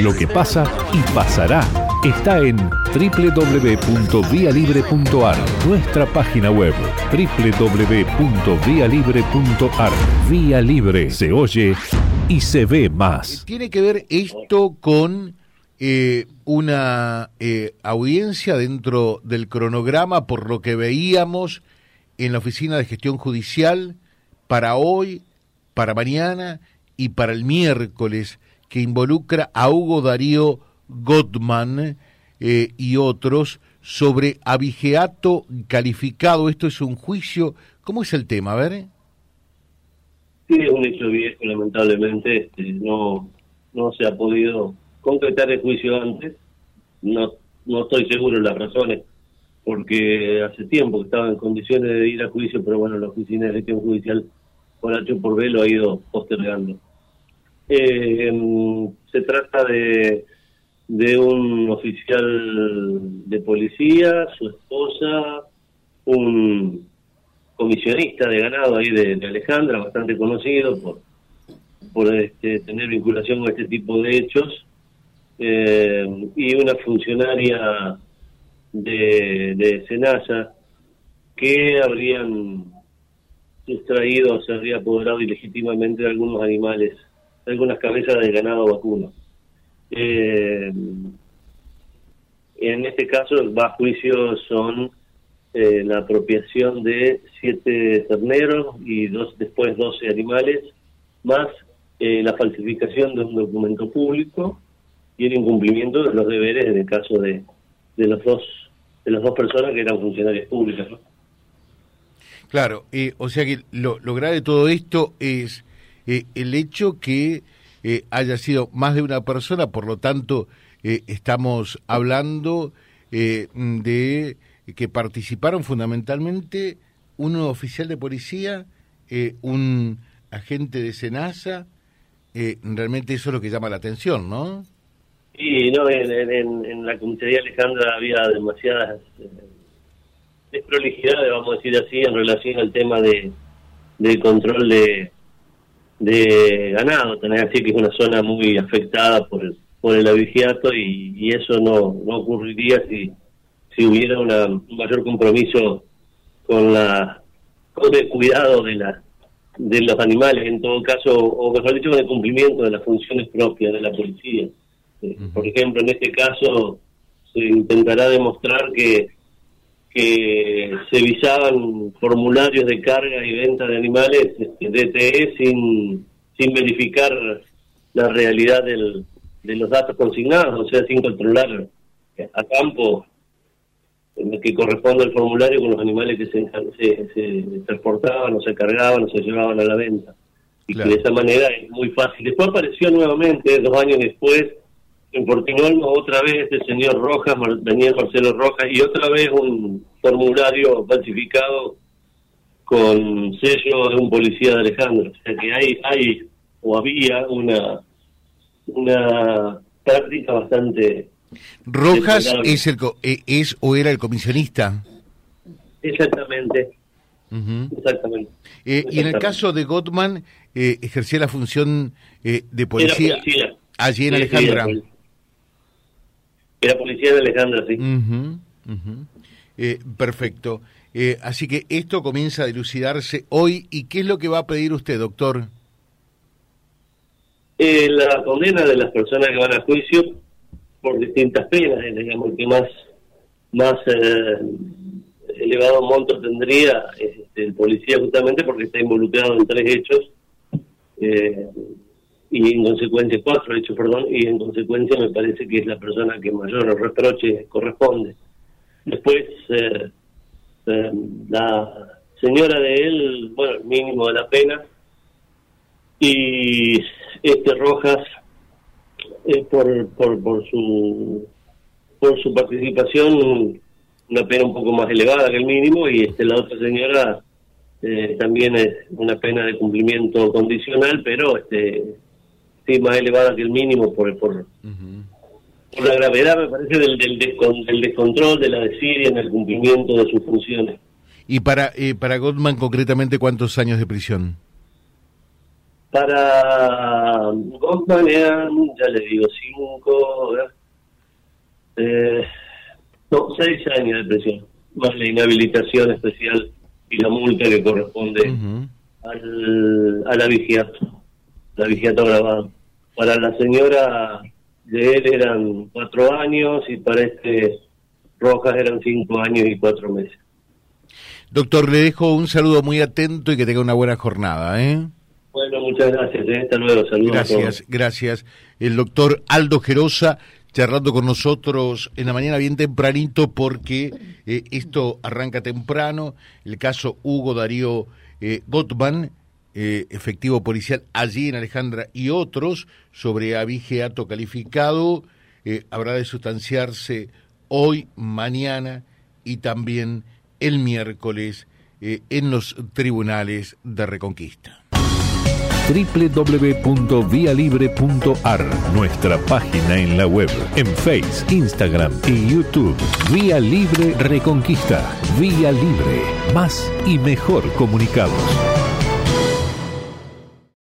Lo que pasa y pasará está en www.vialibre.ar, nuestra página web www.vialibre.ar. Vía Libre se oye y se ve más. Tiene que ver esto con eh, una eh, audiencia dentro del cronograma por lo que veíamos en la Oficina de Gestión Judicial para hoy, para mañana y para el miércoles, que involucra a Hugo Darío Gottman eh, y otros sobre abigeato calificado. Esto es un juicio. ¿Cómo es el tema? A ver. Sí, es un hecho viejo, lamentablemente. Este, no, no se ha podido concretar el juicio antes. No, no estoy seguro de las razones, porque hace tiempo que estaba en condiciones de ir a juicio, pero bueno, la oficina de gestión judicial por H por B lo ha ido postergando. Eh, se trata de, de un oficial de policía, su esposa, un comisionista de ganado ahí de, Alejandra, bastante conocido por, por este, tener vinculación con este tipo de hechos, eh, y una funcionaria de, de Senasa que habrían sustraído, se habría apoderado ilegítimamente de algunos animales, algunas cabezas de ganado vacuno. Eh, en este caso, el más juicio son eh, la apropiación de siete terneros y dos después doce animales, más eh, la falsificación de un documento público y el incumplimiento de los deberes en el caso de, de los dos de las dos personas que eran funcionarias públicas. Claro, eh, o sea que lo, lo, grave de todo esto es eh, el hecho que eh, haya sido más de una persona, por lo tanto estamos hablando de que participaron fundamentalmente un oficial de policía, un agente de Senasa, realmente eso es lo que llama la atención, ¿no? Sí, no, en, en, la comisaría Alejandra había demasiadas eh, desprolijidades, vamos a decir así, en relación al tema de, de control de, de ganado. Tenés así que es una zona muy afectada por el, por el abigeato y, y eso no, no ocurriría si, si hubiera una, un mayor compromiso con la con el cuidado de la de los animales en todo caso o mejor dicho con el cumplimiento de las funciones propias de la policía por ejemplo, en este caso se intentará demostrar que, que se visaban formularios de carga y venta de animales este, DTE sin, sin verificar la realidad del, de los datos consignados, o sea, sin controlar a campo en el que corresponde el formulario con los animales que se, se, transportaban o se cargaban o se llevaban a la venta. Y que de esa manera es muy fácil. Después apareció nuevamente, dos años después, en Portugal otra vez el señor Rojas, Daniel Marcelo Rojas, y otra vez un formulario falsificado con sello de un policía de Alejandro. O sea que hay, hay o había una, una práctica bastante... Rojas es, el, eh, es o era el comisionista. Exactamente. Exactamente. Eh, Y en el caso de Gottman, eh, ejercía la función de policía, allí en Alejandra. Era policía de Alejandra, sí. Eh, perfecto. Eh, así que esto comienza a dilucidarse hoy. ¿Y qué es lo que va a pedir usted, doctor? Eh, la condena de las personas que van a juicio por distintas penas, digamos, que más, más elevado monto tendría este, el policía justamente porque está involucrado en tres hechos. Eh, y en consecuencia, cuatro hechos, perdón, y en consecuencia me parece que es la persona que mayor reproche corresponde. Después, eh, eh, la señora de él, bueno, el mínimo de la pena, y este Rojas, eh, por, por, por, su, por su participación, una pena un poco más elevada que el mínimo, y este la otra señora también es una pena de cumplimiento condicional, pero este más elevada que el mínimo por, por, por la gravedad, me parece, del, del, descontrol de la desidia en el cumplimiento de sus funciones. ¿Y para, eh, para Goldman concretamente cuántos años de prisión? Para Goldman eran, ya le digo, cinco, eh, no, seis años de prisión, más la inhabilitación especial y la multa que corresponde al, a la vigiato, la vigiato grabada. Para la señora de él eran cuatro años y para este Rojas eran cinco años y cuatro meses. Doctor, le dejo un saludo muy atento y que tenga una buena jornada. ¿eh? Bueno, muchas gracias. ¿eh? Hasta luego. Saludos. Gracias, gracias. El doctor Aldo Gerosa charlando con nosotros en la mañana bien tempranito porque eh, esto arranca temprano. El caso Hugo Darío eh, Gottman, eh, efectivo policial allí en Alejandra y otros sobre avigeato calificado, habrá de sustanciarse hoy, mañana y también el miércoles en los tribunales de Reconquista www.vialibre.ar, nuestra página en la web, en Face, Instagram y YouTube. Vía Libre Reconquista. Vía Libre. Más y mejor comunicados.